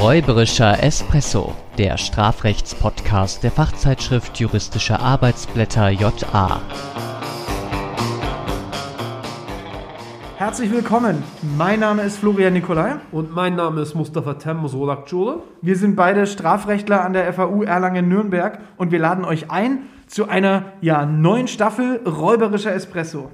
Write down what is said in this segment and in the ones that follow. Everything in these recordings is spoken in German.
Räuberischer Espresso, der Strafrechtspodcast der Fachzeitschrift Juristische Arbeitsblätter JA. Herzlich willkommen. Mein Name ist Florian Nikolai. Und mein Name ist Mustafa Tem Solak Wir sind beide Strafrechtler an der FAU Erlangen-Nürnberg und wir laden euch ein zu einer ja, neuen Staffel Räuberischer Espresso.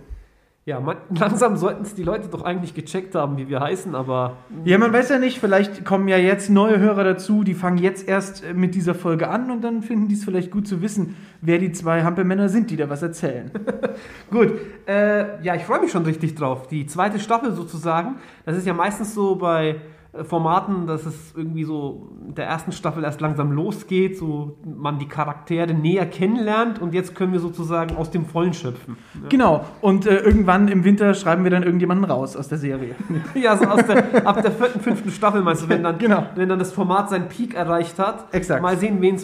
Ja, man, langsam sollten es die Leute doch eigentlich gecheckt haben, wie wir heißen, aber. Ja, man weiß ja nicht, vielleicht kommen ja jetzt neue Hörer dazu, die fangen jetzt erst äh, mit dieser Folge an und dann finden die es vielleicht gut zu wissen, wer die zwei Hampelmänner sind, die da was erzählen. gut, äh, ja, ich freue mich schon richtig drauf. Die zweite Staffel sozusagen, das ist ja meistens so bei Formaten, dass es irgendwie so der ersten Staffel erst langsam losgeht, so man die Charaktere näher kennenlernt und jetzt können wir sozusagen aus dem Vollen schöpfen. Ja. Genau, und äh, irgendwann im Winter schreiben wir dann irgendjemanden raus aus der Serie. ja, so der, ab der vierten, fünften Staffel meinst du, wenn dann, genau. wenn dann das Format seinen Peak erreicht hat. Exakt. Mal sehen, wen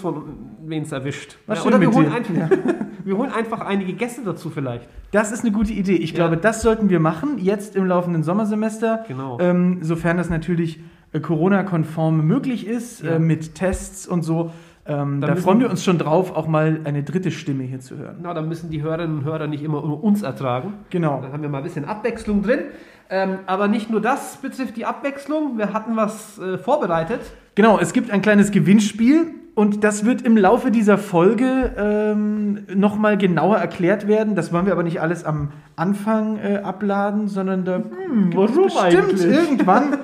es erwischt. Ja, oder wir holen, einfach. wir holen einfach einige Gäste dazu vielleicht. Das ist eine gute Idee. Ich glaube, das sollten wir machen, jetzt im laufenden Sommersemester. Genau. Ähm, sofern das natürlich äh, Corona-konform möglich ist, ja. äh, mit Tests und so. Ähm, da freuen wir uns schon drauf, auch mal eine dritte Stimme hier zu hören. Na, dann müssen die Hörerinnen und Hörer nicht immer nur uns ertragen. Genau. Dann haben wir mal ein bisschen Abwechslung drin. Ähm, aber nicht nur das betrifft die Abwechslung. Wir hatten was äh, vorbereitet. Genau, es gibt ein kleines Gewinnspiel. Und das wird im Laufe dieser Folge ähm, nochmal genauer erklärt werden. Das wollen wir aber nicht alles am Anfang äh, abladen, sondern da hm, warum bestimmt irgendwann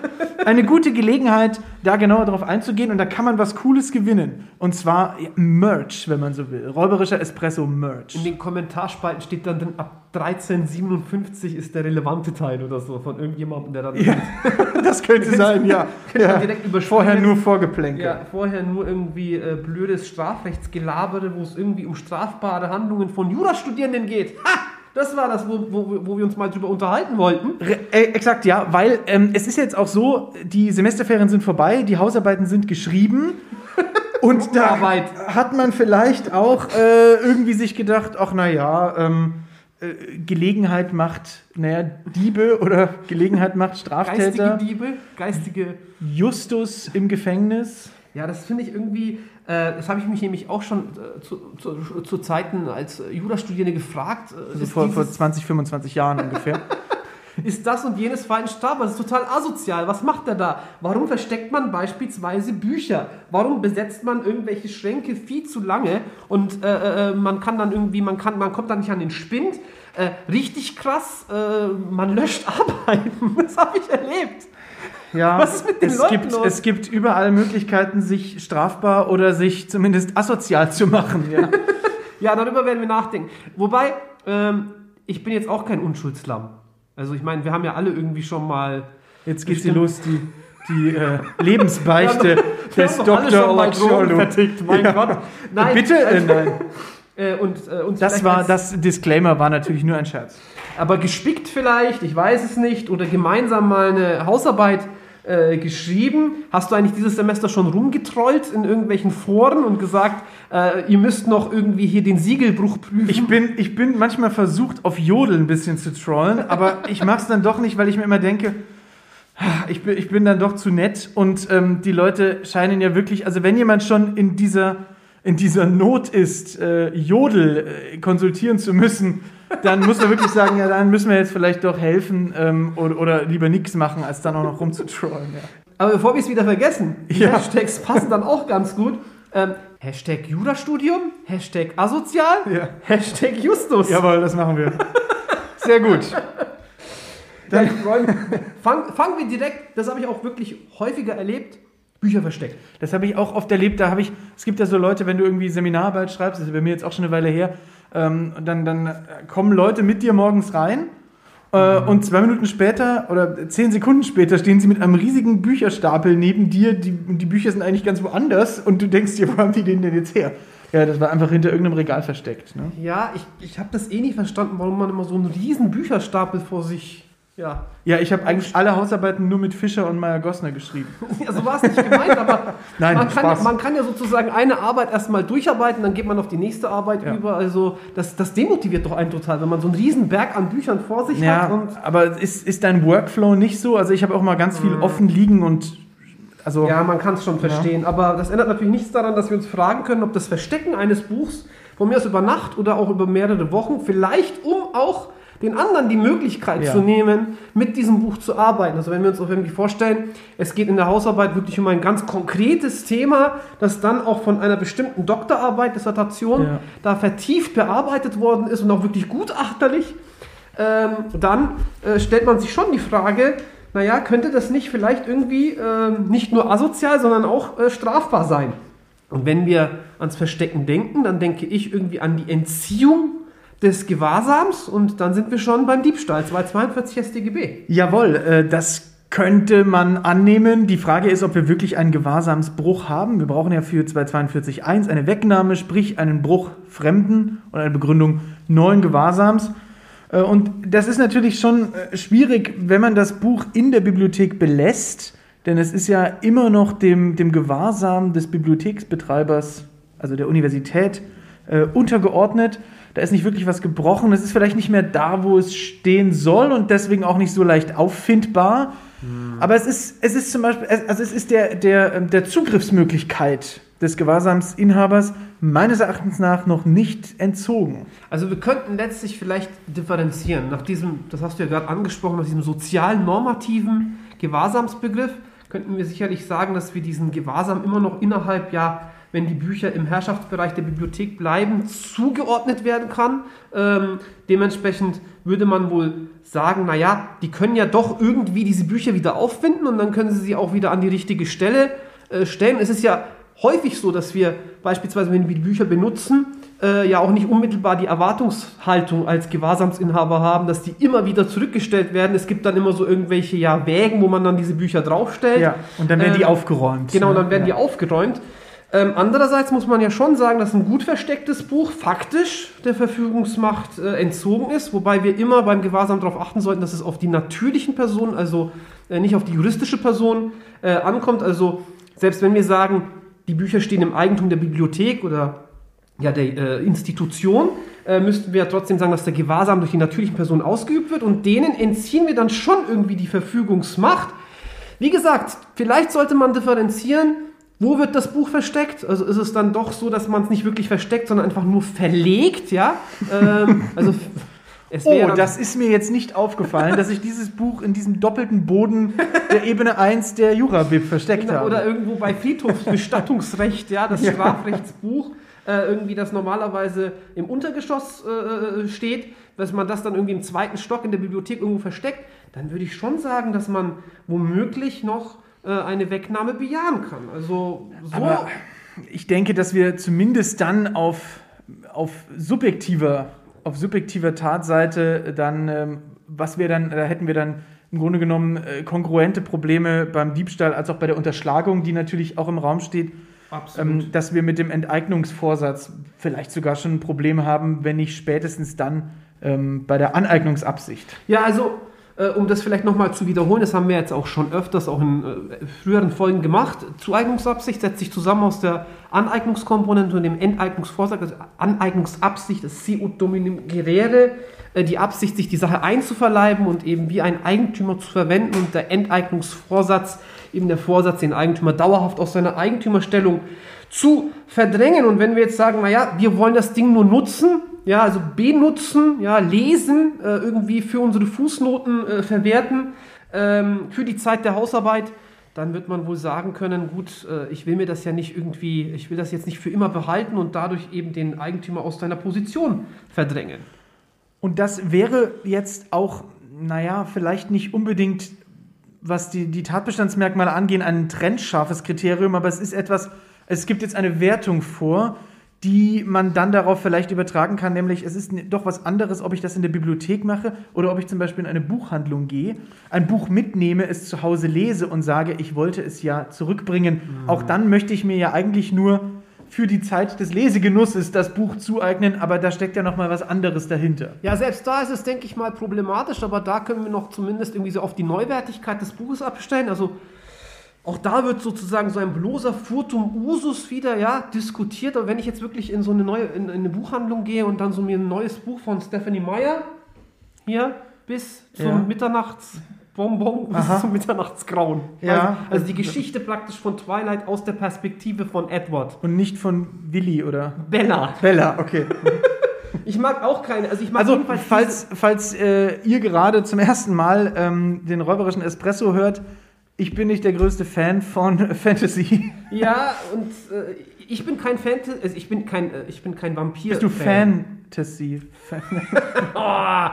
eine gute Gelegenheit, da genauer darauf einzugehen. Und da kann man was Cooles gewinnen. Und zwar Merch, wenn man so will. Räuberischer Espresso Merch. In den Kommentarspalten steht dann, dann ab 1357 ist der relevante Teil oder so von irgendjemandem, der dann. Ja, das könnte sein, ja. ja. Direkt vorher nur Vorgeplänkel. Ja, vorher nur irgendwie äh, blödes Strafrechtsgelabere, wo es irgendwie um strafbare Handlungen von Jurastudierenden geht. Ha! Das war das, wo, wo, wo wir uns mal drüber unterhalten wollten. Re äh, exakt, ja, weil ähm, es ist jetzt auch so, die Semesterferien sind vorbei, die Hausarbeiten sind geschrieben. Und da hat man vielleicht auch äh, irgendwie sich gedacht, ach naja, ähm, äh, Gelegenheit macht, naja, Diebe oder Gelegenheit macht Straftäter. Geistige Diebe, geistige. Justus im Gefängnis. Ja, das finde ich irgendwie, äh, das habe ich mich nämlich auch schon äh, zu, zu, zu, Zeiten als Jurastudierende gefragt. Äh, also vor, vor 20, 25 Jahren ungefähr. ist das und jenes Verein strafbar? Das ist total asozial. Was macht er da? Warum versteckt man beispielsweise Bücher? Warum besetzt man irgendwelche Schränke viel zu lange und äh, äh, man kann dann irgendwie, man kann, man kommt dann nicht an den Spind? Äh, richtig krass, äh, man löscht Arbeiten. Das habe ich erlebt. Ja, Was ist mit den es Leuten gibt, los? Es gibt überall Möglichkeiten, sich strafbar oder sich zumindest asozial zu machen. Ja, ja darüber werden wir nachdenken. Wobei, ähm, ich bin jetzt auch kein Unschuldslamm. Also ich meine, wir haben ja alle irgendwie schon mal. Jetzt geht sie los, die, die äh, Lebensbeichte ja, des Dr. Ochodo. Mein ja. Gott. Nein, Bitte? Äh, also, nein. Äh, und, äh, und das war das Disclaimer war natürlich nur ein Scherz. Aber gespickt vielleicht, ich weiß es nicht, oder gemeinsam mal eine Hausarbeit äh, geschrieben. Hast du eigentlich dieses Semester schon rumgetrollt in irgendwelchen Foren und gesagt, äh, ihr müsst noch irgendwie hier den Siegelbruch prüfen? Ich bin, ich bin manchmal versucht, auf Jodel ein bisschen zu trollen, aber ich mache es dann doch nicht, weil ich mir immer denke, ich bin, ich bin dann doch zu nett und ähm, die Leute scheinen ja wirklich, also wenn jemand schon in dieser, in dieser Not ist, äh, Jodel äh, konsultieren zu müssen, dann muss man wirklich sagen, ja, dann müssen wir jetzt vielleicht doch helfen ähm, oder, oder, lieber nichts machen, als dann auch noch rumzutrollen. Ja. Aber bevor wir es wieder vergessen, die ja. Hashtags passen dann auch ganz gut. Ähm, Hashtag Jurastudium, Hashtag asozial, ja. Hashtag Justus. Jawohl, das machen wir. Sehr gut. Dann fangen fang wir direkt, das habe ich auch wirklich häufiger erlebt, Bücher versteckt. Das habe ich auch oft erlebt. Da habe ich, es gibt ja so Leute, wenn du irgendwie Seminararbeit schreibst, das ist bei mir jetzt auch schon eine Weile her, ähm, dann, dann kommen Leute mit dir morgens rein äh, mhm. und zwei Minuten später oder zehn Sekunden später stehen sie mit einem riesigen Bücherstapel neben dir. Die, die Bücher sind eigentlich ganz woanders und du denkst dir, wo haben die den denn jetzt her? Ja, das war einfach hinter irgendeinem Regal versteckt. Ne? Ja, ich, ich habe das eh nicht verstanden, warum man immer so einen riesen Bücherstapel vor sich ja. Ja, ich habe eigentlich alle Hausarbeiten nur mit Fischer und Meyer Gossner geschrieben. Ja, so war es nicht gemeint, aber Nein, man, kann, Spaß. man kann ja sozusagen eine Arbeit erstmal durcharbeiten, dann geht man auf die nächste Arbeit ja. über. Also das, das demotiviert doch einen total, wenn man so einen riesen Berg an Büchern vor sich ja, hat. Und aber ist, ist dein Workflow nicht so? Also ich habe auch mal ganz viel mhm. offen liegen und Also, Ja, man kann es schon verstehen, aber das ändert natürlich nichts daran, dass wir uns fragen können, ob das Verstecken eines Buchs von mir aus über Nacht oder auch über mehrere Wochen, vielleicht um auch den anderen die Möglichkeit Ja. zu nehmen, mit diesem Buch zu arbeiten. Also wenn wir uns auch irgendwie vorstellen, es geht in der Hausarbeit wirklich um ein ganz konkretes Thema, das dann auch von einer bestimmten Doktorarbeit, Dissertation, Ja. da vertieft bearbeitet worden ist und auch wirklich gutachterlich, ähm, dann äh, stellt man sich schon die Frage, naja, könnte das nicht vielleicht irgendwie ähm, nicht nur asozial, sondern auch äh, strafbar sein? Und wenn wir ans Verstecken denken, dann denke ich irgendwie an die Entziehung des Gewahrsams und dann sind wir schon beim Diebstahl, 242 StGB. Jawohl, äh, das könnte man annehmen. Die Frage ist, ob wir wirklich einen Gewahrsamsbruch haben. Wir brauchen ja für 242.1 eine Wegnahme, sprich einen Bruch Fremden und eine Begründung neuen Gewahrsams. Äh, Und das ist natürlich schon äh, schwierig, wenn man das Buch in der Bibliothek belässt, denn es ist ja immer noch dem, dem Gewahrsam des Bibliotheksbetreibers, also der Universität, äh, untergeordnet. Da ist nicht wirklich was gebrochen. Es ist vielleicht nicht mehr da, wo es stehen soll und deswegen auch nicht so leicht auffindbar. Aber es ist, es ist zum Beispiel, also es ist der, der, ähm, der Zugriffsmöglichkeit des Gewahrsamsinhabers meines Erachtens nach noch nicht entzogen. Also wir könnten letztlich vielleicht differenzieren. Nach diesem, das hast du ja gerade angesprochen, nach diesem sozialen normativen Gewahrsamsbegriff könnten wir sicherlich sagen, dass wir diesen Gewahrsam immer noch innerhalb, ja, wenn die Bücher im Herrschaftsbereich der Bibliothek bleiben, zugeordnet werden kann. Ähm, dementsprechend würde man wohl sagen, naja, die können ja doch irgendwie diese Bücher wieder auffinden und dann können sie sie auch wieder an die richtige Stelle äh, stellen. Es ist ja häufig so, dass wir beispielsweise, wenn wir die Bücher benutzen, äh, ja auch nicht unmittelbar die Erwartungshaltung als Gewahrsamsinhaber haben, dass die immer wieder zurückgestellt werden. Es gibt dann immer so irgendwelche ja, Wägen, wo man dann diese Bücher draufstellt. Ja, und dann werden die Ähm, aufgeräumt. Genau, ne? dann werden ja. die aufgeräumt. Ähm, andererseits muss man ja schon sagen, dass ein gut verstecktes Buch faktisch der Verfügungsmacht äh, entzogen ist, wobei wir immer beim Gewahrsam darauf achten sollten, dass es auf die natürlichen Personen, also äh, nicht auf die juristische Person äh, ankommt. Also selbst wenn wir sagen, die Bücher stehen im Eigentum der Bibliothek oder ja, der äh, Institution, äh, müssten wir ja trotzdem sagen, dass der Gewahrsam durch die natürlichen Personen ausgeübt wird und denen entziehen wir dann schon irgendwie die Verfügungsmacht. Wie gesagt, vielleicht sollte man differenzieren, wo wird das Buch versteckt? Also ist es dann doch so, dass man es nicht wirklich versteckt, sondern einfach nur verlegt, ja? Ähm, also es Oh, das ist mir jetzt nicht aufgefallen, dass ich dieses Buch in diesem doppelten Boden der Ebene 1 der Jura-Bib versteckt habe. Oder irgendwo bei Friedhofsbestattungsrecht, ja, das Ja. Strafrechtsbuch, äh, irgendwie das normalerweise im Untergeschoss äh, steht, dass man das dann irgendwie im zweiten Stock in der Bibliothek irgendwo versteckt, dann würde ich schon sagen, dass man womöglich noch äh, eine Wegnahme bejahen kann. Also so. Aber ich denke, dass wir zumindest dann auf, auf subjektiver, auf subjektiver Tatseite dann, ähm, was wir dann, da hätten wir dann im Grunde genommen äh, kongruente Probleme beim Diebstahl als auch bei der Unterschlagung, die natürlich auch im Raum steht, ähm, dass wir mit dem Enteignungsvorsatz vielleicht sogar schon ein Problem haben, wenn nicht spätestens dann ähm, bei der Aneignungsabsicht. Ja, also äh, um das vielleicht nochmal zu wiederholen, das haben wir jetzt auch schon öfters auch in äh, früheren Folgen gemacht. Zueignungsabsicht setzt sich zusammen aus der Aneignungskomponente und dem Enteignungsvorsatz, also Aneignungsabsicht, das Siut Dominum Gerere, äh, die Absicht, sich die Sache einzuverleiben und eben wie ein Eigentümer zu verwenden und der Enteignungsvorsatz, eben der Vorsatz, den Eigentümer dauerhaft aus seiner Eigentümerstellung zu verdrängen. Und wenn wir jetzt sagen, naja, wir wollen das Ding nur nutzen, ja, also benutzen, ja, lesen, äh, irgendwie für unsere Fußnoten äh, verwerten, ähm, für die Zeit der Hausarbeit, dann wird man wohl sagen können, gut, äh, ich will mir das ja nicht irgendwie, ich will das jetzt nicht für immer behalten und dadurch eben den Eigentümer aus seiner Position verdrängen. Und das wäre jetzt auch, naja, vielleicht nicht unbedingt, was die, die Tatbestandsmerkmale angehen, ein trennscharfes Kriterium, aber es ist etwas, es gibt jetzt eine Wertung vor, die man dann darauf vielleicht übertragen kann, nämlich es ist doch was anderes, ob ich das in der Bibliothek mache oder ob ich zum Beispiel in eine Buchhandlung gehe, ein Buch mitnehme, es zu Hause lese und sage, ich wollte es ja zurückbringen. Auch dann möchte ich mir ja eigentlich nur für die Zeit des Lesegenusses das Buch zueignen, aber da steckt ja noch mal was anderes dahinter. Ja, selbst da ist es, denke ich mal, problematisch, aber da können wir noch zumindest irgendwie so auf die Neuwertigkeit des Buches abstellen. Also auch da wird sozusagen so ein bloßer Furtum Usus wieder ja, diskutiert. Aber wenn ich jetzt wirklich in so eine neue in, in eine Buchhandlung gehe und dann so mir ein neues Buch von Stephanie Meyer hier bis zum Ja. Bonbon bis Aha. zum Mitternachtsgrauen. Ja. Also, also die Geschichte praktisch von Twilight aus der Perspektive von Edward. Und nicht von Willi oder Bella. Bella, okay. Ich mag auch keine, also ich mag Also, falls, falls äh, ihr gerade zum ersten Mal ähm, den räuberischen Espresso hört, ich bin nicht der größte Fan von Fantasy. Ja, und äh, ich bin kein Fan, also ich bin kein, äh, ich bin kein Vampir. Bist du Fantasy? Fan Oh,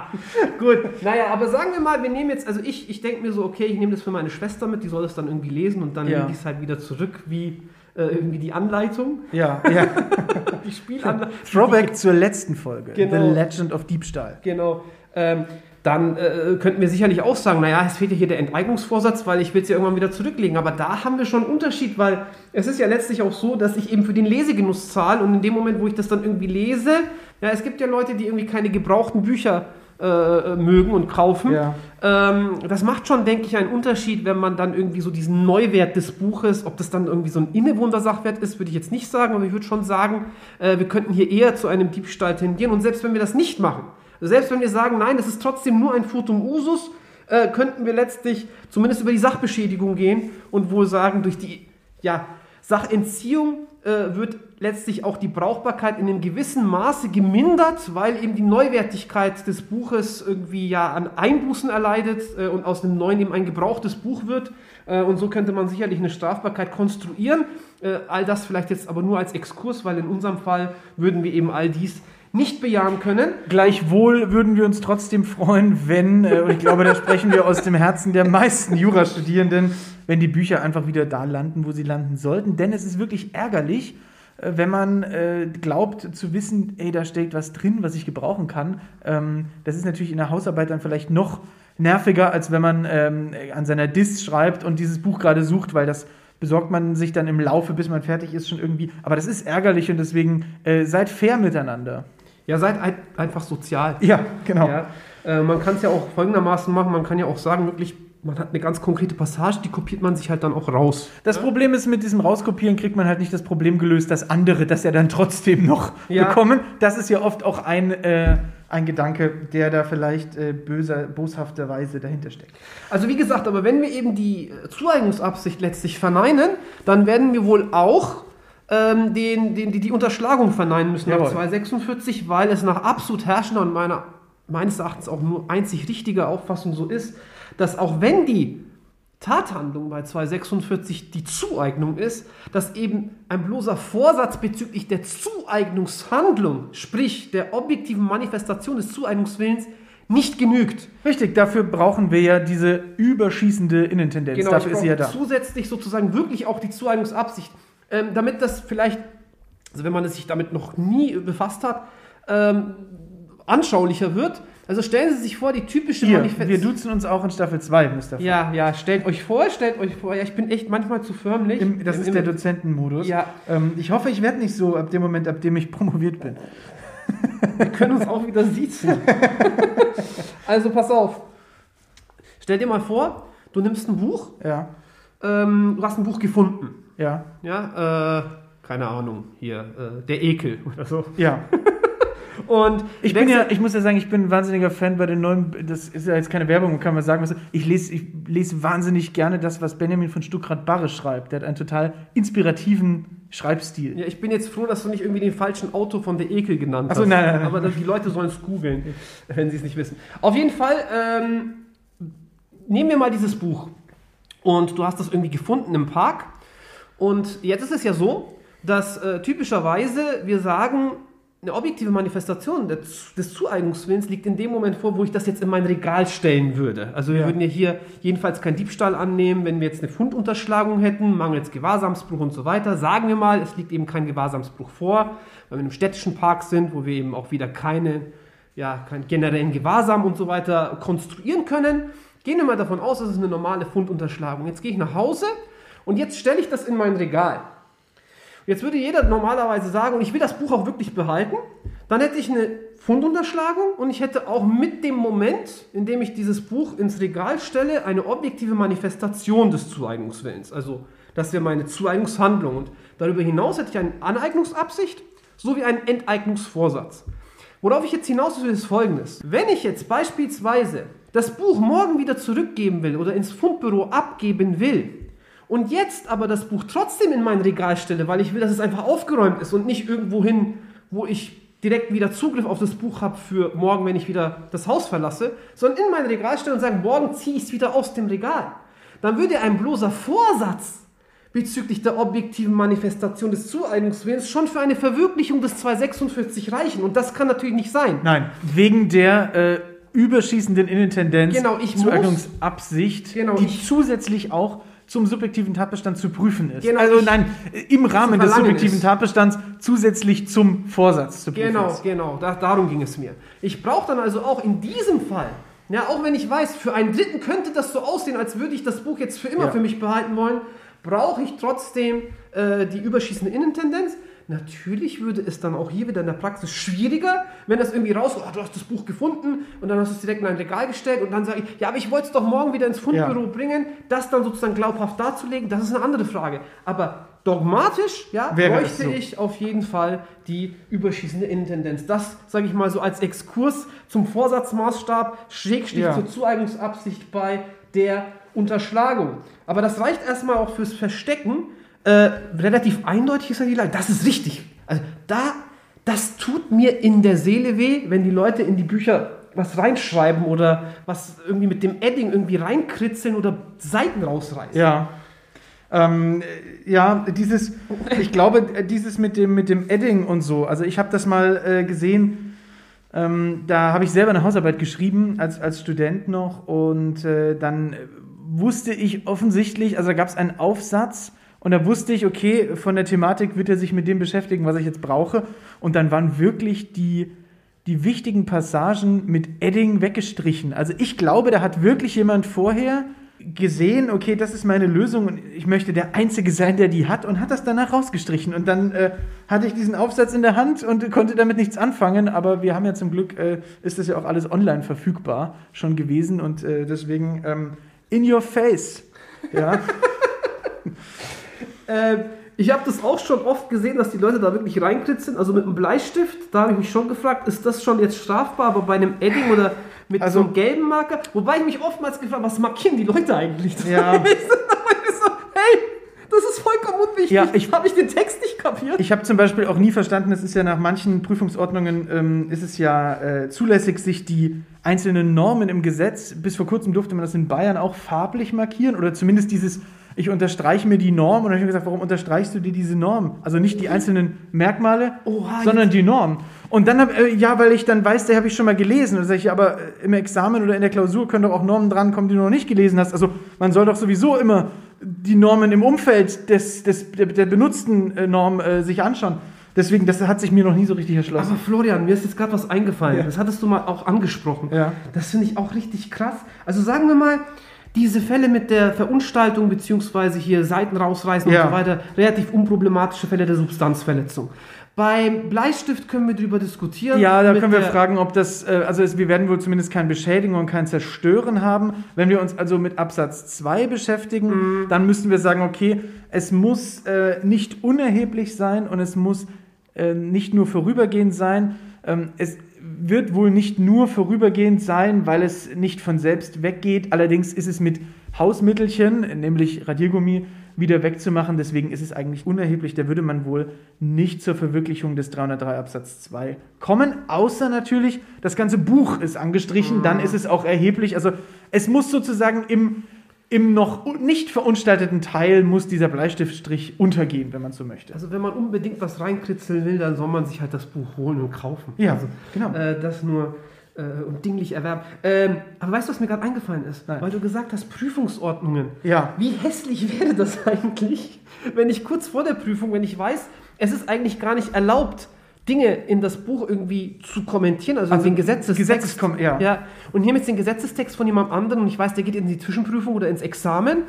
gut, naja, aber sagen wir mal, wir nehmen jetzt, also ich, ich denke mir so, okay, ich nehme das für meine Schwester mit, die soll das dann irgendwie lesen und dann Ja. lege ich es halt wieder zurück, wie äh, irgendwie die Anleitung, ja, ja. die Spielanleitung. Throwback zur letzten Folge. Genau. The Legend of Diebstahl. Genau. Ähm, dann äh, könnten wir sicherlich auch sagen, naja, es fehlt ja hier der Enteignungsvorsatz, weil ich will es ja irgendwann wieder zurücklegen. Aber da haben wir schon einen Unterschied, weil es ist ja letztlich auch so, dass ich eben für den Lesegenuss zahle und in dem Moment, wo ich das dann irgendwie lese, ja, es gibt ja Leute, die irgendwie keine gebrauchten Bücher äh, mögen und kaufen. Ja. Ähm, das macht schon, denke ich, einen Unterschied, wenn man dann irgendwie so diesen Neuwert des Buches, ob das dann irgendwie so ein Innewohner-Sachwert ist, würde ich jetzt nicht sagen, aber ich würde schon sagen, äh, wir könnten hier eher zu einem Diebstahl tendieren. Und selbst wenn wir das nicht machen, selbst wenn wir sagen, nein, das ist trotzdem nur ein Futum Usus, äh, könnten wir letztlich zumindest über die Sachbeschädigung gehen und wohl sagen, durch die ja, Sachentziehung äh, wird letztlich auch die Brauchbarkeit in einem gewissen Maße gemindert, weil eben die Neuwertigkeit des Buches irgendwie ja an Einbußen erleidet äh, und aus einem neuen eben ein gebrauchtes Buch wird. Äh, und so könnte man sicherlich eine Strafbarkeit konstruieren. Äh, all das vielleicht jetzt aber nur als Exkurs, weil in unserem Fall würden wir eben all dies nicht bejahen können. Gleichwohl würden wir uns trotzdem freuen, wenn, äh, und ich glaube, da sprechen wir aus dem Herzen der meisten Jurastudierenden, wenn die Bücher einfach wieder da landen, wo sie landen sollten. Denn es ist wirklich ärgerlich, äh, wenn man äh, glaubt zu wissen, ey, da steckt was drin, was ich gebrauchen kann. Ähm, das ist natürlich in der Hausarbeit dann vielleicht noch nerviger, als wenn man ähm, an seiner Dis schreibt und dieses Buch gerade sucht, weil das besorgt man sich dann im Laufe, bis man fertig ist, schon irgendwie. Aber das ist ärgerlich und deswegen äh, seid fair miteinander. Ja, seid ein, einfach sozial. Ja, genau. Ja, äh, man kann es ja auch folgendermaßen machen, man kann ja auch sagen, wirklich, man hat eine ganz konkrete Passage, die kopiert man sich halt dann auch raus. Das Problem ist, mit diesem Rauskopieren kriegt man halt nicht das Problem gelöst, dass andere das ja dann trotzdem noch Ja. bekommen. Das ist ja oft auch ein, äh, ein Gedanke, der da vielleicht äh, böser, boshafterweise dahinter steckt. Also wie gesagt, aber wenn wir eben die Zueignungsabsicht letztlich verneinen, dann werden wir wohl auch ähm, den, den, die, die Unterschlagung verneinen müssen nach Jawohl. 246, weil es nach absolut herrschender und meiner, meines Erachtens auch nur einzig richtiger Auffassung so ist, dass auch wenn die Tathandlung bei 246 die Zueignung ist, dass eben ein bloßer Vorsatz bezüglich der Zueignungshandlung, sprich der objektiven Manifestation des Zueignungswillens, nicht genügt. Richtig, dafür brauchen wir ja diese überschießende Innentendenz. Genau, dafür ich ist sie ja da. zusätzlich sozusagen wirklich auch die Zueignungsabsicht, ähm, damit das vielleicht, also wenn man es sich damit noch nie befasst hat, ähm, anschaulicher wird. Also stellen Sie sich vor, die typische Hier, Manifest- wir duzen uns auch in Staffel 2, Mr. Ja, ja, stellt euch vor, stellt euch vor, ja, ich bin echt manchmal zu förmlich. Im, das Im- ist im- der Dozentenmodus. Ja. Ähm, ich hoffe, ich werde nicht so ab dem Moment, ab dem ich promoviert bin. Wir können uns auch wieder siezen. also pass auf. Stell dir mal vor, du nimmst ein Buch, Ja, ähm, du hast ein Buch gefunden. Ja, Ja, äh, keine Ahnung, hier, äh, der Ekel oder so. ja. Und Ich bin ja, ich muss ja sagen, ich bin ein wahnsinniger Fan bei den neuen, das ist ja jetzt keine Werbung, kann man sagen, was, ich lese, ich lese wahnsinnig gerne das, was Benjamin von Stuckrad-Barre schreibt. Der hat einen total inspirativen Schreibstil. Ja, ich bin jetzt froh, dass du nicht irgendwie den falschen Autor von der Ekel genannt Ach so, hast. nein, nein, nein. Aber die Leute sollen es googeln, wenn sie es nicht wissen. Auf jeden Fall, ähm, nehmen wir mal dieses Buch. Und du hast das irgendwie gefunden im Park. Und jetzt ist es ja so, dass äh, typischerweise wir sagen, eine objektive Manifestation des, des Zueignungswillens liegt in dem Moment vor, wo ich das jetzt in mein Regal stellen würde. Also wir Ja. würden ja hier jedenfalls keinen Diebstahl annehmen, wenn wir jetzt eine Fundunterschlagung hätten, mangels Gewahrsamsbruch und so weiter. Sagen wir mal, es liegt eben kein Gewahrsamsbruch vor, weil wir in einem städtischen Park sind, wo wir eben auch wieder keine, ja, keinen generellen Gewahrsam und so weiter konstruieren können. Gehen wir mal davon aus, das ist eine normale Fundunterschlagung. Jetzt gehe ich nach Hause und jetzt stelle ich das in mein Regal. Jetzt würde jeder normalerweise sagen, und ich will das Buch auch wirklich behalten, dann hätte ich eine Fundunterschlagung und ich hätte auch mit dem Moment, in dem ich dieses Buch ins Regal stelle, eine objektive Manifestation des Zueignungswillens. Also das wäre meine Zueignungshandlung. Und darüber hinaus hätte ich eine Aneignungsabsicht sowie einen Enteignungsvorsatz. Worauf ich jetzt hinaus will, ist folgendes. Wenn ich jetzt beispielsweise das Buch morgen wieder zurückgeben will oder ins Fundbüro abgeben will und jetzt aber das Buch trotzdem in mein Regal stelle, weil ich will, dass es einfach aufgeräumt ist und nicht irgendwo hin, wo ich direkt wieder Zugriff auf das Buch habe für morgen, wenn ich wieder das Haus verlasse, sondern in mein Regal stellen und sagen, morgen ziehe ich es wieder aus dem Regal. Dann würde ein bloßer Vorsatz bezüglich der objektiven Manifestation des Zueignungswillens schon für eine Verwirklichung des 246 reichen. Und das kann natürlich nicht sein. Nein, wegen der äh, überschießenden Intendenz Genau, ich Zueignungsabsicht, Genau, die ich- zusätzlich auch zum subjektiven Tatbestand zu prüfen ist. Genau, also nein, im Rahmen des subjektiven ist. Tatbestands zusätzlich zum Vorsatz zu prüfen Genau, ist. genau, da, darum ging es mir. Ich brauche dann also auch in diesem Fall, ja, auch wenn ich weiß, für einen Dritten könnte das so aussehen, als würde ich das Buch jetzt für immer Ja. für mich behalten wollen, brauche ich trotzdem äh, die überschießende Innentendenz. Natürlich würde es dann auch hier wieder in der Praxis schwieriger, wenn das irgendwie rauskommt, oh, du hast das Buch gefunden und dann hast du es direkt in ein Regal gestellt und dann sage ich, ja, aber ich wollte es doch morgen wieder ins Fundbüro Ja. bringen, das dann sozusagen glaubhaft darzulegen, das ist eine andere Frage. Aber dogmatisch, ja, Wäre bräuchte so. ich auf jeden Fall die überschießende Innentendenz. Das, sage ich mal so als Exkurs zum Vorsatzmaßstab, Schrägstrich Ja. zur Zueignungsabsicht bei der Unterschlagung. Aber das reicht erstmal auch fürs Verstecken. Äh, relativ eindeutig ist ja die Lage. Das ist richtig. Also da, das tut mir in der Seele weh, wenn die Leute in die Bücher was reinschreiben oder was irgendwie mit dem Edding irgendwie reinkritzeln oder Seiten rausreißen. Ja. Ähm, äh, ja, dieses, ich glaube, dieses mit dem, mit dem Edding und so, also ich habe das mal äh, gesehen, ähm, da habe ich selber eine Hausarbeit geschrieben, als, als Student noch, und äh, dann wusste ich offensichtlich, also da gab es einen Aufsatz, und da wusste ich, okay, von der Thematik wird er sich mit dem beschäftigen, was ich jetzt brauche. Und dann waren wirklich die, die wichtigen Passagen mit Edding weggestrichen. Also ich glaube, da hat wirklich jemand vorher gesehen, okay, das ist meine Lösung und ich möchte der Einzige sein, der die hat und hat das danach rausgestrichen. Und dann äh, hatte ich diesen Aufsatz in der Hand und konnte damit nichts anfangen, aber wir haben ja zum Glück, äh, ist das ja auch alles online verfügbar schon gewesen und äh, deswegen ähm, in your face. Ja, Äh, ich habe das auch schon oft gesehen, dass die Leute da wirklich reinkritzeln. Also mit einem Bleistift, da habe ich mich schon gefragt, ist das schon jetzt strafbar, aber bei einem Edding oder mit Also- so einem gelben Marker? Wobei ich mich oftmals gefragt habe, was markieren die Leute eigentlich? Ja. ich so, hey, das ist vollkommen unwichtig. Ja, ich- habe ich den Text nicht kapiert. Ich habe zum Beispiel auch nie verstanden, es ist ja nach manchen Prüfungsordnungen, ähm, ist es ja äh, zulässig, sich die einzelnen Normen im Gesetz, bis vor kurzem durfte man das in Bayern auch farblich markieren oder zumindest dieses, ich unterstreiche mir die Norm und dann habe ich mir gesagt, warum unterstreichst du dir diese Norm? Also nicht die einzelnen Merkmale, Oha, sondern die Norm. Und dann habe äh, ja, weil ich dann weiß, der habe ich schon mal gelesen. Und dann sage ich, aber äh, im Examen oder in der Klausur können doch auch Normen drankommen, die du noch nicht gelesen hast. Also man soll doch sowieso immer die Normen im Umfeld des, des, der, der benutzten äh, Norm äh, sich anschauen. Deswegen, das hat sich mir noch nie so richtig erschlossen. Aber Florian, mir ist jetzt gerade was eingefallen. Ja. Das hattest du mal auch angesprochen. Ja. Das finde ich auch richtig krass. Also sagen wir mal, diese Fälle mit der Verunstaltung beziehungsweise hier Seiten rausreißen Ja. und so weiter, relativ unproblematische Fälle der Substanzverletzung. Beim Bleistift können wir darüber diskutieren. Ja, da können wir fragen, ob das, äh, also wir werden wohl zumindest kein Beschädigen und kein Zerstören haben. Wenn wir uns also mit Absatz 2 beschäftigen, Mhm. dann müssten wir sagen, okay, es muss äh, nicht unerheblich sein und es muss äh, nicht nur vorübergehend sein. Ähm, es wird wohl nicht nur vorübergehend sein, weil es nicht von selbst weggeht. Allerdings ist es mit Hausmittelchen, nämlich Radiergummi, wieder wegzumachen. Deswegen ist es eigentlich unerheblich. Da würde man wohl nicht zur Verwirklichung des 303 Absatz 2 kommen. Außer natürlich, das ganze Buch ist angestrichen. Dann ist es auch erheblich. Also es muss sozusagen im, im noch nicht verunstalteten Teil muss dieser Bleistiftstrich untergehen, wenn man so möchte. Also wenn man unbedingt was reinkritzeln will, dann soll man sich halt das Buch holen und kaufen. Ja, also, genau. Äh, das nur äh, und dinglich erwerben. Ähm, aber weißt du, was mir gerade eingefallen ist? Nein. Weil du gesagt hast, Prüfungsordnungen. Ja. Wie hässlich wäre das eigentlich, wenn ich kurz vor der Prüfung, wenn ich weiß, es ist eigentlich gar nicht erlaubt, Dinge in das Buch irgendwie zu kommentieren, also, Also den Gesetzestext. Gesetzeskom- ja. ja. Und hier jetzt den Gesetzestext von jemand anderem und ich weiß, der geht in die Zwischenprüfung oder ins Examen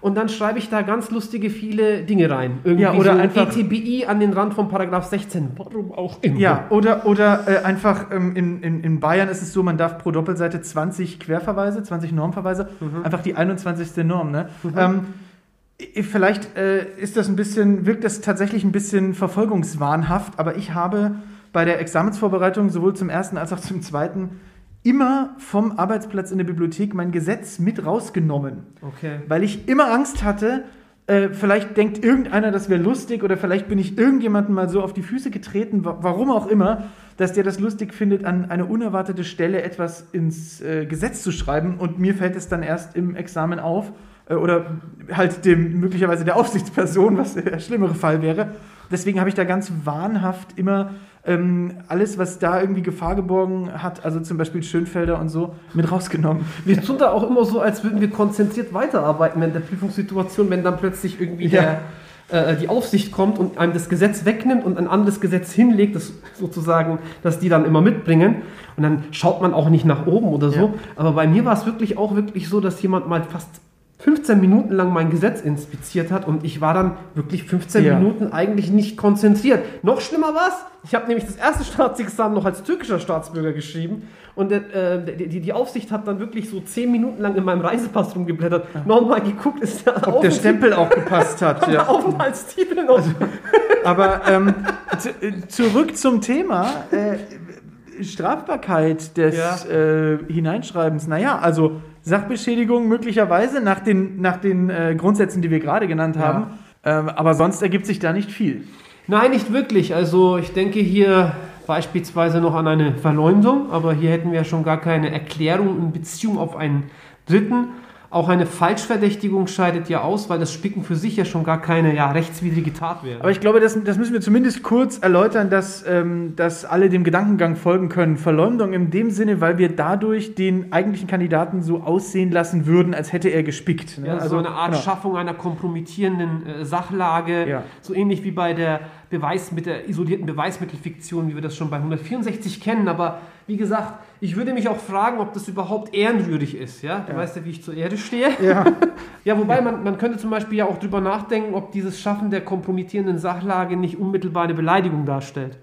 und dann schreibe ich da ganz lustige viele Dinge rein. Irgendwie Ja, oder so einfach- ETBI an den Rand von Paragraph 16. Warum auch immer. Ja, oder, oder äh, einfach ähm, in, in, in Bayern ist es so, man darf pro Doppelseite 20 Querverweise, 20 Normverweise, einfach die 21. Norm. Ne? Ähm, i- vielleicht äh, ist das ein bisschen, wirkt das tatsächlich ein bisschen verfolgungswahnhaft, aber ich habe bei der Examensvorbereitung sowohl zum ersten als auch zum zweiten immer vom Arbeitsplatz in der Bibliothek mein Gesetz mit rausgenommen, Okay. weil ich immer Angst hatte, äh, vielleicht denkt irgendeiner, das wäre lustig oder vielleicht bin ich irgendjemandem mal so auf die Füße getreten, wa warum auch immer, dass der das lustig findet, an eine unerwartete Stelle etwas ins äh, Gesetz zu schreiben und mir fällt es dann erst im Examen auf oder halt dem möglicherweise der Aufsichtsperson, was der schlimmere Fall wäre. Deswegen habe ich da ganz wahnhaft immer ähm, alles, was da irgendwie Gefahr geborgen hat, also zum Beispiel Schönfelder und so, mit rausgenommen. Wir tun da auch immer so, als würden wir konzentriert weiterarbeiten in der Prüfungssituation, wenn dann plötzlich irgendwie Ja. der, äh, die Aufsicht kommt und einem das Gesetz wegnimmt und ein anderes Gesetz hinlegt, das sozusagen, dass die dann immer mitbringen. Und dann schaut man auch nicht nach oben oder so. Ja. Aber bei mir war es wirklich auch wirklich so, dass jemand mal fast 15 Minuten lang mein Gesetz inspiziert hat und ich war dann wirklich 15 Ja. Minuten eigentlich nicht konzentriert. Noch schlimmer war ich habe nämlich das erste Staatsexamen noch als türkischer Staatsbürger geschrieben und äh, die, die, Aufsicht hat dann wirklich so 10 Minuten lang in meinem Reisepass rumgeblättert, nochmal geguckt, ist der, Ob der Stempel auch gepasst hat. der Ja. Aufenthaltstitel noch. Aber ähm, äh, zurück zum Thema äh, Strafbarkeit des Ja. äh, Hineinschreibens. Naja, also Sachbeschädigung möglicherweise nach den, nach den äh, Grundsätzen, die wir gerade genannt haben. Ähm, aber sonst ergibt sich da nicht viel. Nein, nicht wirklich. Also ich denke hier beispielsweise noch an eine Verleumdung, aber hier hätten wir schon gar keine Erklärung in Beziehung auf einen Dritten. Auch eine Falschverdächtigung scheidet ja aus, weil das Spicken für sich ja schon gar keine ja, rechtswidrige Tat wäre. Aber ich glaube, das, das müssen wir zumindest kurz erläutern, dass, ähm, dass alle dem Gedankengang folgen können. Verleumdung in dem Sinne, weil wir dadurch den eigentlichen Kandidaten so aussehen lassen würden, als hätte er gespickt. ne? Ja, so eine Art genau. Schaffung einer kompromittierenden äh, Sachlage, Ja. so ähnlich wie bei der Beweis mit der isolierten Beweismittelfiktion, wie wir das schon bei 164 kennen. Aber wie gesagt, ich würde mich auch fragen, ob das überhaupt ehrenwürdig ist. Ja? Du Ja. weißt ja, wie ich zur Erde stehe. Ja, Ja, wobei man, man könnte zum Beispiel ja auch drüber nachdenken, ob dieses Schaffen der kompromittierenden Sachlage nicht unmittelbar eine Beleidigung darstellt.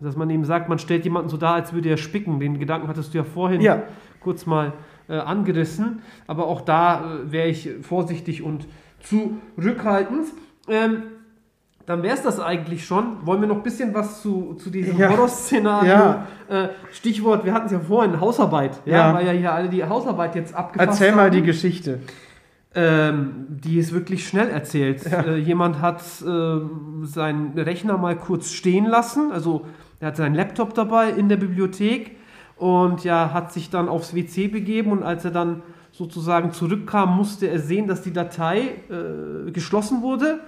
Dass man eben sagt, man stellt jemanden so dar, als würde er spicken. Den Gedanken hattest du ja vorhin Ja. kurz mal äh, angerissen. Aber auch da äh, wäre ich vorsichtig und zurückhaltend. Ähm, dann wäre es das eigentlich schon. Wollen wir noch ein bisschen was zu, zu diesem Ja. Horrorszenario? Ja. Äh, Stichwort, wir hatten es ja vorhin, Hausarbeit. Ja, Ja. weil ja hier alle die Hausarbeit jetzt abgefasst erzähl mal haben. die Geschichte. Ähm, die ist wirklich schnell erzählt. Äh, jemand hat ähm, seinen Rechner mal kurz stehen lassen, also er hat seinen Laptop dabei in der Bibliothek und ja, hat sich dann aufs WC begeben und als er dann sozusagen zurückkam, musste er sehen, dass die Datei äh, geschlossen wurde.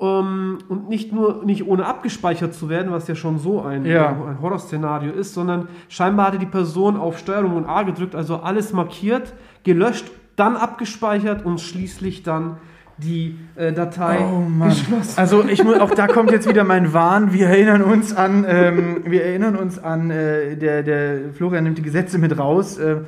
Ähm, und nicht nur nicht ohne abgespeichert zu werden, was ja schon so ein, Ja. ein Horrorszenario ist, sondern scheinbar hatte die Person auf Steuerung und A gedrückt, also alles markiert, gelöscht, dann abgespeichert und schließlich dann die äh, Datei Oh geschlossen. Also ich muss, auch da kommt jetzt wieder mein Wahn. Wir erinnern uns an, ähm, wir erinnern uns an, äh, der, der Florian nimmt die Gesetze mit raus. Äh,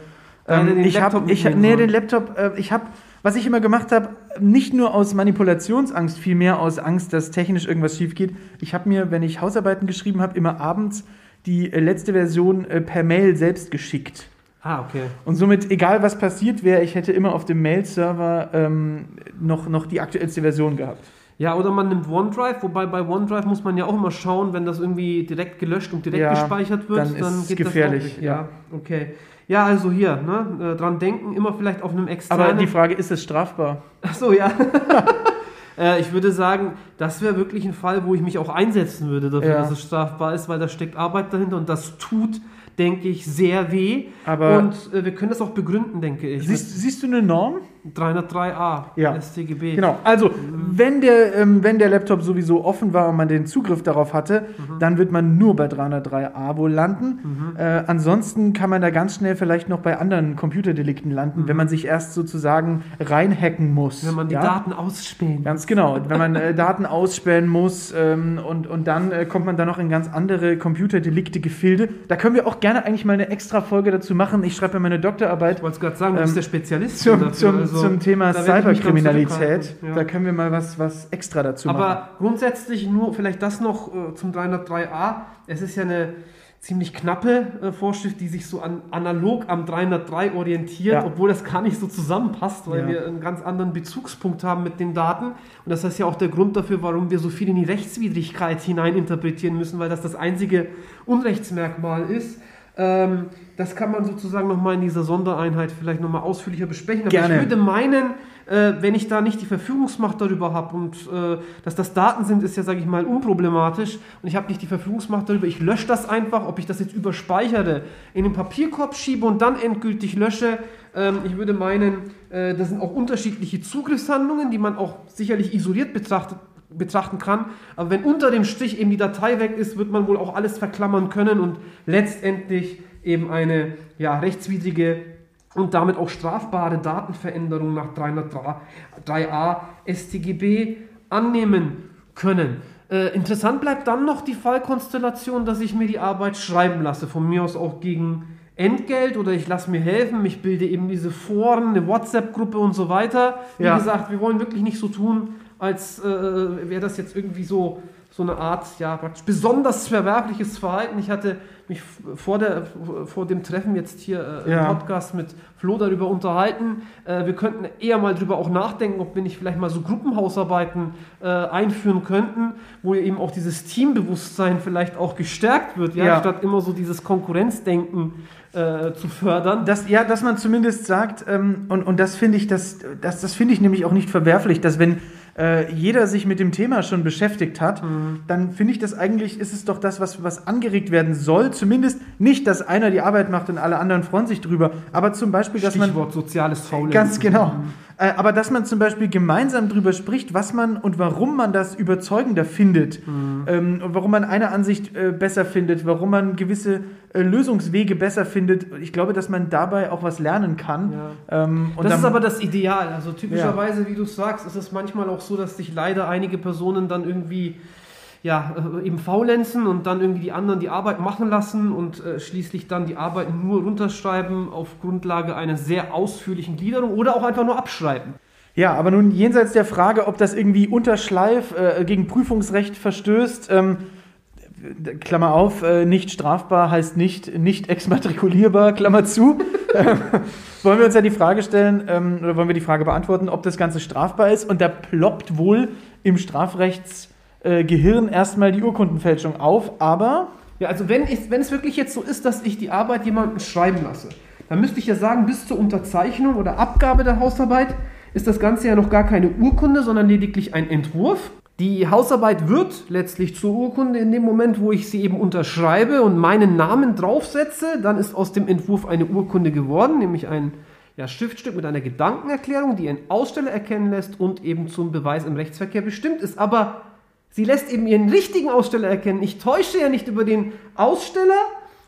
ähm, ich habe, ich, nee, den Laptop, äh, ich habe, was ich immer gemacht habe, nicht nur aus Manipulationsangst, vielmehr aus Angst, dass technisch irgendwas schief geht. Ich habe mir, wenn ich Hausarbeiten geschrieben habe, immer abends die äh, letzte Version äh, per Mail selbst geschickt. Ah, okay. Und somit, egal was passiert wäre, ich hätte immer auf dem Mail-Server ähm, noch, noch die aktuellste Version gehabt. Ja, oder man nimmt OneDrive, wobei bei OneDrive muss man ja auch immer schauen, wenn das irgendwie direkt gelöscht und direkt Ja, gespeichert wird, dann ist es geht gefährlich, das auch nicht. ja. okay. Ja, also hier, ne, äh, dran denken, immer vielleicht auf einem externen... Aber die Frage, ist es strafbar? Ach so, ja. äh, ich würde sagen, das wäre wirklich ein Fall, wo ich mich auch einsetzen würde dafür, Ja. dass es strafbar ist, weil da steckt Arbeit dahinter und das tut, denke ich, sehr weh. Aber- und äh, wir können das auch begründen, denke ich. Siehst, siehst du eine Norm? Mit 303a Ja. StGB. Genau. Also, wenn der, ähm, wenn der Laptop sowieso offen war und man den Zugriff darauf hatte, dann wird man nur bei 303a wohl landen. Äh, ansonsten kann man da ganz schnell vielleicht noch bei anderen Computerdelikten landen, wenn man sich erst sozusagen reinhacken muss. Wenn man die ja? Daten ausspähen. Ganz genau. Wenn man äh, Daten ausspähen muss ähm, und, und dann äh, kommt man dann noch in ganz andere Computerdelikte, Gefilde. Da können wir auch gerne eigentlich mal eine extra Folge dazu machen. Ich schreibe ja meine Doktorarbeit Ich wollte es gerade sagen, du bist Ähm, der Spezialist zum, dafür, zum, also zum Thema Cyberkriminalität. ja. Da können wir mal was, was extra dazu machen. Aber grundsätzlich nur vielleicht das noch äh, zum 303a. Es ist ja eine ziemlich knappe äh, Vorschrift, die sich so an, analog am 303 orientiert, Ja. obwohl das gar nicht so zusammenpasst, weil Ja. wir einen ganz anderen Bezugspunkt haben mit den Daten. Und das ist ja auch der Grund dafür, warum wir so viel in die Rechtswidrigkeit hineininterpretieren müssen, weil das das einzige Unrechtsmerkmal ist. Ähm, das kann man sozusagen nochmal in dieser Sondereinheit vielleicht nochmal ausführlicher besprechen. Aber Gerne. ich würde meinen, äh, wenn ich da nicht die Verfügungsmacht darüber habe und äh, dass das Daten sind, ist ja, sage ich mal, unproblematisch und ich habe nicht die Verfügungsmacht darüber, ich lösche das einfach, ob ich das jetzt überspeichere, in den Papierkorb schiebe und dann endgültig lösche. Ähm, ich würde meinen, äh, das sind auch unterschiedliche Zugriffshandlungen, die man auch sicherlich isoliert betrachtet betrachten kann. Aber wenn unter dem Strich eben die Datei weg ist, wird man wohl auch alles verklammern können und letztendlich eben eine ja, rechtswidrige und damit auch strafbare Datenveränderung nach 303a StGB annehmen können. Äh, interessant bleibt dann noch die Fallkonstellation, dass ich mir die Arbeit schreiben lasse, von mir aus auch gegen Entgelt oder ich lasse mir helfen, ich bilde eben diese Foren, eine WhatsApp-Gruppe und so weiter. Wie Ja. gesagt, wir wollen wirklich nicht so tun, als äh, wäre das jetzt irgendwie so, so eine Art, ja, praktisch besonders verwerfliches Verhalten. Ich hatte mich vor, der, vor dem Treffen jetzt hier äh, Ja. im Podcast mit Flo darüber unterhalten. Äh, wir könnten eher mal darüber auch nachdenken, ob wir nicht vielleicht mal so Gruppenhausarbeiten äh, einführen könnten, wo eben auch dieses Teambewusstsein vielleicht auch gestärkt wird, ja, Ja. statt immer so dieses Konkurrenzdenken äh, zu fördern. Das, ja, dass man zumindest sagt, ähm, und, und das finde ich, das, das, das finde ich nämlich auch nicht verwerflich, dass wenn äh, jeder sich mit dem Thema schon beschäftigt hat, dann finde ich das eigentlich, ist es doch das, was, was angeregt werden soll. Zumindest nicht, dass einer die Arbeit macht und alle anderen freuen sich drüber, aber zum Beispiel, dass man. Stichwort soziales Faulenzen. Ganz genau. Äh, Aber dass man zum Beispiel gemeinsam darüber spricht, was man und warum man das überzeugender findet, ähm, und warum man eine Ansicht äh, besser findet, warum man gewisse äh, Lösungswege besser findet. Ich glaube, dass man dabei auch was lernen kann. Ähm, und das dann- ist aber das Ideal. Also typischerweise, wie du sagst, ist es manchmal auch so, dass sich leider einige Personen dann irgendwie ja, äh, eben faulenzen und dann irgendwie die anderen die Arbeit machen lassen und äh, schließlich dann die Arbeit nur runterschreiben auf Grundlage einer sehr ausführlichen Gliederung oder auch einfach nur abschreiben. Ja, aber nun jenseits der Frage, ob das irgendwie unter Schleif äh, gegen Prüfungsrecht verstößt, ähm, äh, Klammer auf, äh, nicht strafbar heißt nicht nicht exmatrikulierbar, Klammer zu. Ähm, wollen wir uns ja die Frage stellen, ähm, oder wollen wir die Frage beantworten, ob das Ganze strafbar ist? Und da ploppt wohl im Strafrechtsgehirn äh, Gehirn erstmal die Urkundenfälschung auf, aber Ja, also wenn, ich, wenn es wirklich jetzt so ist, dass ich die Arbeit jemandem schreiben lasse, dann müsste ich ja sagen, bis zur Unterzeichnung oder Abgabe der Hausarbeit ist das Ganze ja noch gar keine Urkunde, sondern lediglich ein Entwurf. Die Hausarbeit wird letztlich zur Urkunde in dem Moment, wo ich sie eben unterschreibe und meinen Namen draufsetze. Dann ist aus dem Entwurf eine Urkunde geworden, nämlich ein ja, Schriftstück mit einer Gedankenerklärung, die einen Aussteller erkennen lässt und eben zum Beweis im Rechtsverkehr bestimmt ist. Aber Sie lässt eben ihren richtigen Aussteller erkennen. Ich täusche ja nicht über den Aussteller,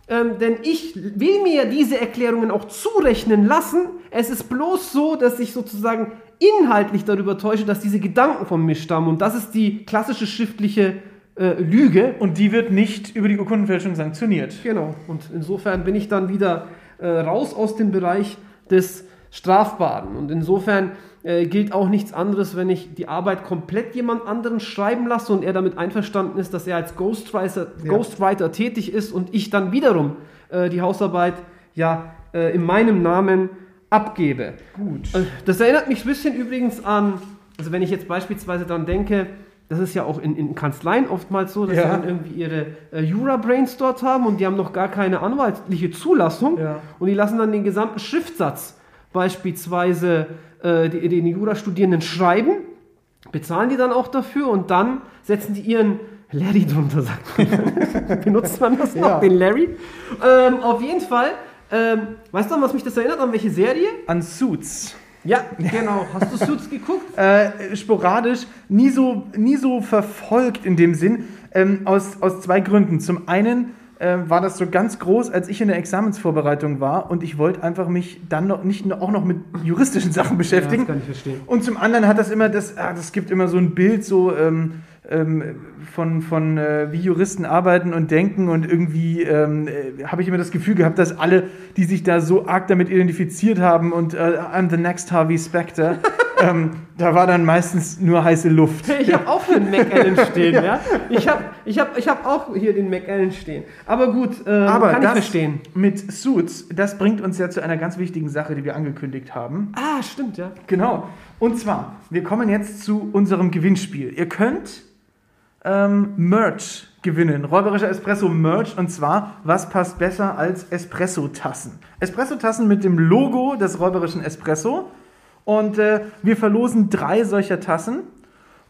ähm, denn ich will mir ja diese Erklärungen auch zurechnen lassen. Es ist bloß so, dass ich sozusagen inhaltlich darüber täusche, dass diese Gedanken von mir stammen. Und das ist die klassische schriftliche äh, Lüge. und die wird nicht über die Urkundenfälschung sanktioniert. Genau. Und insofern bin ich dann wieder äh, raus aus dem Bereich des Strafbaren. Und insofern äh, gilt auch nichts anderes, wenn ich die Arbeit komplett jemand anderen schreiben lasse und er damit einverstanden ist, dass er als Ghostwriter, Ja. Ghostwriter tätig ist und ich dann wiederum äh, die Hausarbeit ja äh, in meinem Namen abgebe. Gut. Äh, Das erinnert mich ein bisschen übrigens an, also wenn ich jetzt beispielsweise dann denke, das ist ja auch in, in Kanzleien oftmals so, dass Ja. sie dann irgendwie ihre äh, Jura-Brains dort haben und die haben noch gar keine anwaltliche Zulassung Ja. und die lassen dann den gesamten Schriftsatz beispielsweise äh, die, den Jurastudierenden schreiben, bezahlen die dann auch dafür und dann setzen die ihren Larry drunter, sagt man. Benutzt man das noch, Ja. den Larry? Ähm, auf jeden Fall, ähm, weißt du, an was mich das erinnert? An welche Serie? An Suits. Ja, genau. Hast du Suits geguckt? äh, sporadisch, nie so, nie so verfolgt in dem Sinn, ähm, aus, aus zwei Gründen. Zum einen äh, war das so ganz groß, als ich in der Examensvorbereitung war und ich wollte einfach mich dann noch nicht nur- auch noch mit juristischen Sachen beschäftigen. das kann ich verstehen. Und zum anderen hat das immer das, ah, das gibt immer so ein Bild so ähm, ähm, von, von äh, wie Juristen arbeiten und denken und irgendwie ähm, äh, habe ich immer das Gefühl gehabt, dass alle, die sich da so arg damit identifiziert haben und äh, I'm the next Harvey Specter, ähm, da war dann meistens nur heiße Luft. Ich habe auch hier einen McAllen stehen, ja. Ich habe ich hab, ich hab auch hier den McAllen stehen. Aber gut, ähm, Aber kann ich verstehen. mit Suits, das bringt uns ja zu einer ganz wichtigen Sache, die wir angekündigt haben. Ah, stimmt, ja. Genau. Und zwar, wir kommen jetzt zu unserem Gewinnspiel. Ihr könnt ähm, Merch gewinnen. Räuberischer Espresso Merch. Und zwar, was passt besser als Espresso-Tassen? Espresso-Tassen mit dem Logo des Räuberischen Espresso. Und äh, wir verlosen drei solcher Tassen.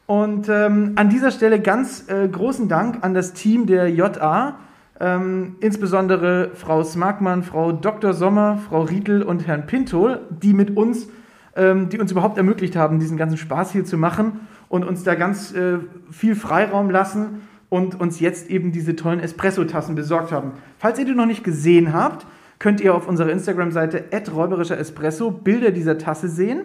Und ähm, an dieser Stelle ganz äh, großen Dank an das Team der JA, ähm, insbesondere Frau Smarkmann, Frau Dr. Sommer, Frau Riedel und Herrn Pintol, die mit uns, ähm, die uns überhaupt ermöglicht haben, diesen ganzen Spaß hier zu machen und uns da ganz äh, viel Freiraum lassen und uns jetzt eben diese tollen Espresso-Tassen besorgt haben. Falls ihr die noch nicht gesehen habt, könnt ihr auf unserer Instagram-Seite räuberischer Espresso Bilder dieser Tasse sehen.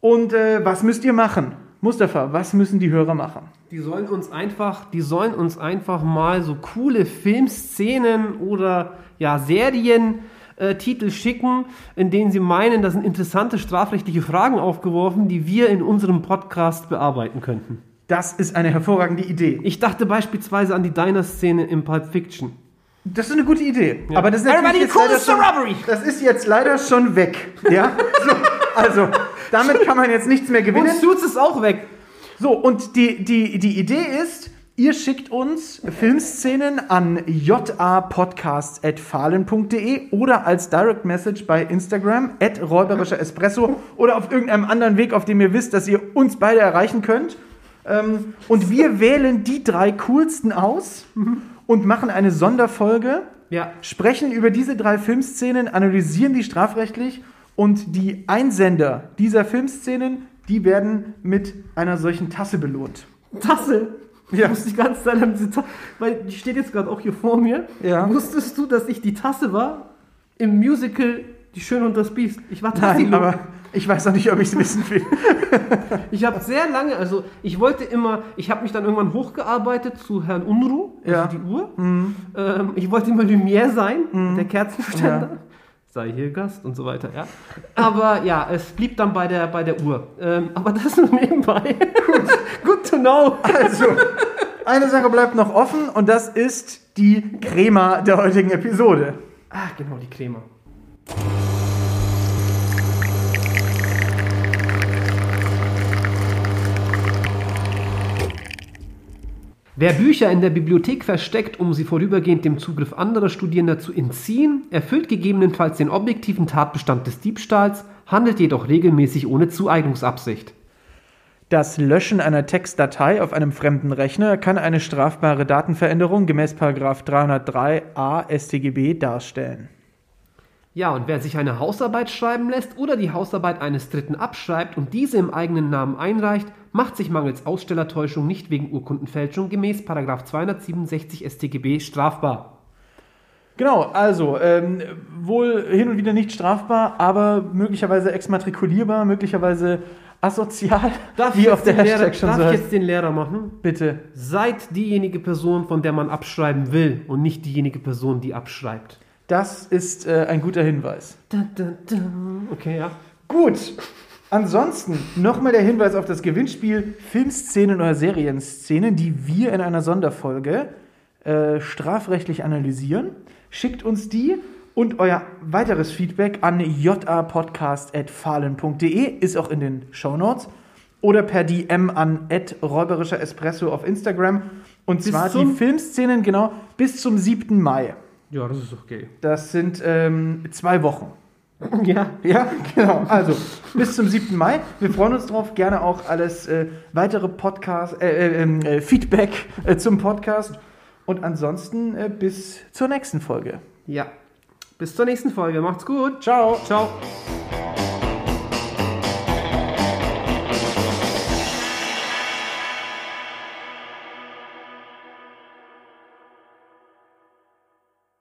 Und äh, was müsst ihr machen? Mustafa, was müssen die Hörer machen? Die sollen uns einfach, die sollen uns einfach mal so coole Filmszenen oder ja, Serien äh, Titel schicken, in denen sie meinen, da sind interessante strafrechtliche Fragen aufgeworfen, die wir in unserem Podcast bearbeiten könnten. Das ist eine hervorragende Idee. Ich dachte beispielsweise an die Diner-Szene im Pulp Fiction. Das ist eine gute Idee. Ja. Aber das ist Everybody natürlich jetzt leider schon, robbery. Das ist jetzt leider schon weg. Ja? So, also, damit kann man jetzt nichts mehr gewinnen. Und Suits ist auch weg. So, und die, die, die Idee ist, ihr schickt uns Filmszenen an japodcast.fahlen.de oder als Direct Message bei Instagram at räuberischer Espresso oder auf irgendeinem anderen Weg, auf dem ihr wisst, dass ihr uns beide erreichen könnt. Ähm, und wir wählen die drei coolsten aus und machen eine Sonderfolge, Ja. sprechen über diese drei Filmszenen, analysieren die strafrechtlich und die Einsender dieser Filmszenen, die werden mit einer solchen Tasse belohnt. Tasse. Ich Ja. muss die ganze Zeit diese Tasse, weil die steht jetzt gerade auch hier vor mir. Ja. Wusstest du, dass ich die Tasse war im Musical Die Schöne und das Biest? Ich war Nein, aber ich weiß noch nicht, ob ich es wissen will. Ich habe sehr lange, also ich wollte immer, ich habe mich dann irgendwann hochgearbeitet zu Herrn Unruh, also Ja. die Uhr. Ähm, ich wollte immer Lumière sein, der Kerzenständer. Ja. Sei hier Gast und so weiter, ja. Aber ja, es blieb dann bei der, bei der Uhr. Ähm, aber das nur nebenbei. Gut. Good to know. Also, eine Sache bleibt noch offen und das ist die Crema der heutigen Episode. Ah, genau, die Creme. Wer Bücher in der Bibliothek versteckt, um sie vorübergehend dem Zugriff anderer Studierender zu entziehen, erfüllt gegebenenfalls den objektiven Tatbestand des Diebstahls, handelt jedoch regelmäßig ohne Zueignungsabsicht. Das Löschen einer Textdatei auf einem fremden Rechner kann eine strafbare Datenveränderung gemäß 303a StGB darstellen. Ja, und wer sich eine Hausarbeit schreiben lässt oder die Hausarbeit eines Dritten abschreibt und diese im eigenen Namen einreicht, macht sich mangels Ausstellertäuschung nicht wegen Urkundenfälschung gemäß 267 StGB strafbar. Genau, also ähm, wohl hin und wieder nicht strafbar, aber möglicherweise exmatrikulierbar, möglicherweise asozial, wie ich jetzt den Lehrer, darf so ich jetzt den Lehrer machen? Bitte. Seid diejenige Person, von der man abschreiben will und nicht diejenige Person, die abschreibt. Das ist äh, ein guter Hinweis. Da, da, da. Okay, ja. Gut. Ansonsten nochmal der Hinweis auf das Gewinnspiel Filmszenen oder Serienszenen, die wir in einer Sonderfolge äh, strafrechtlich analysieren. Schickt uns die und euer weiteres Feedback an japodcast.fahlen.de, ist auch in den Shownotes. Oder per DM an räuberischer Espresso auf Instagram. Und Bis zwar die Filmszenen genau bis zum 7. Mai. Ja, das ist okay. Das sind ähm, zwei Wochen. Ja. Ja, genau. Also bis zum 7. Mai. Wir freuen uns drauf. Gerne auch alles äh, weitere Podcast, äh, äh, äh, Feedback äh, zum Podcast. Und ansonsten äh, bis zur nächsten Folge. Ja. Bis zur nächsten Folge. Macht's gut. Ciao. Ciao.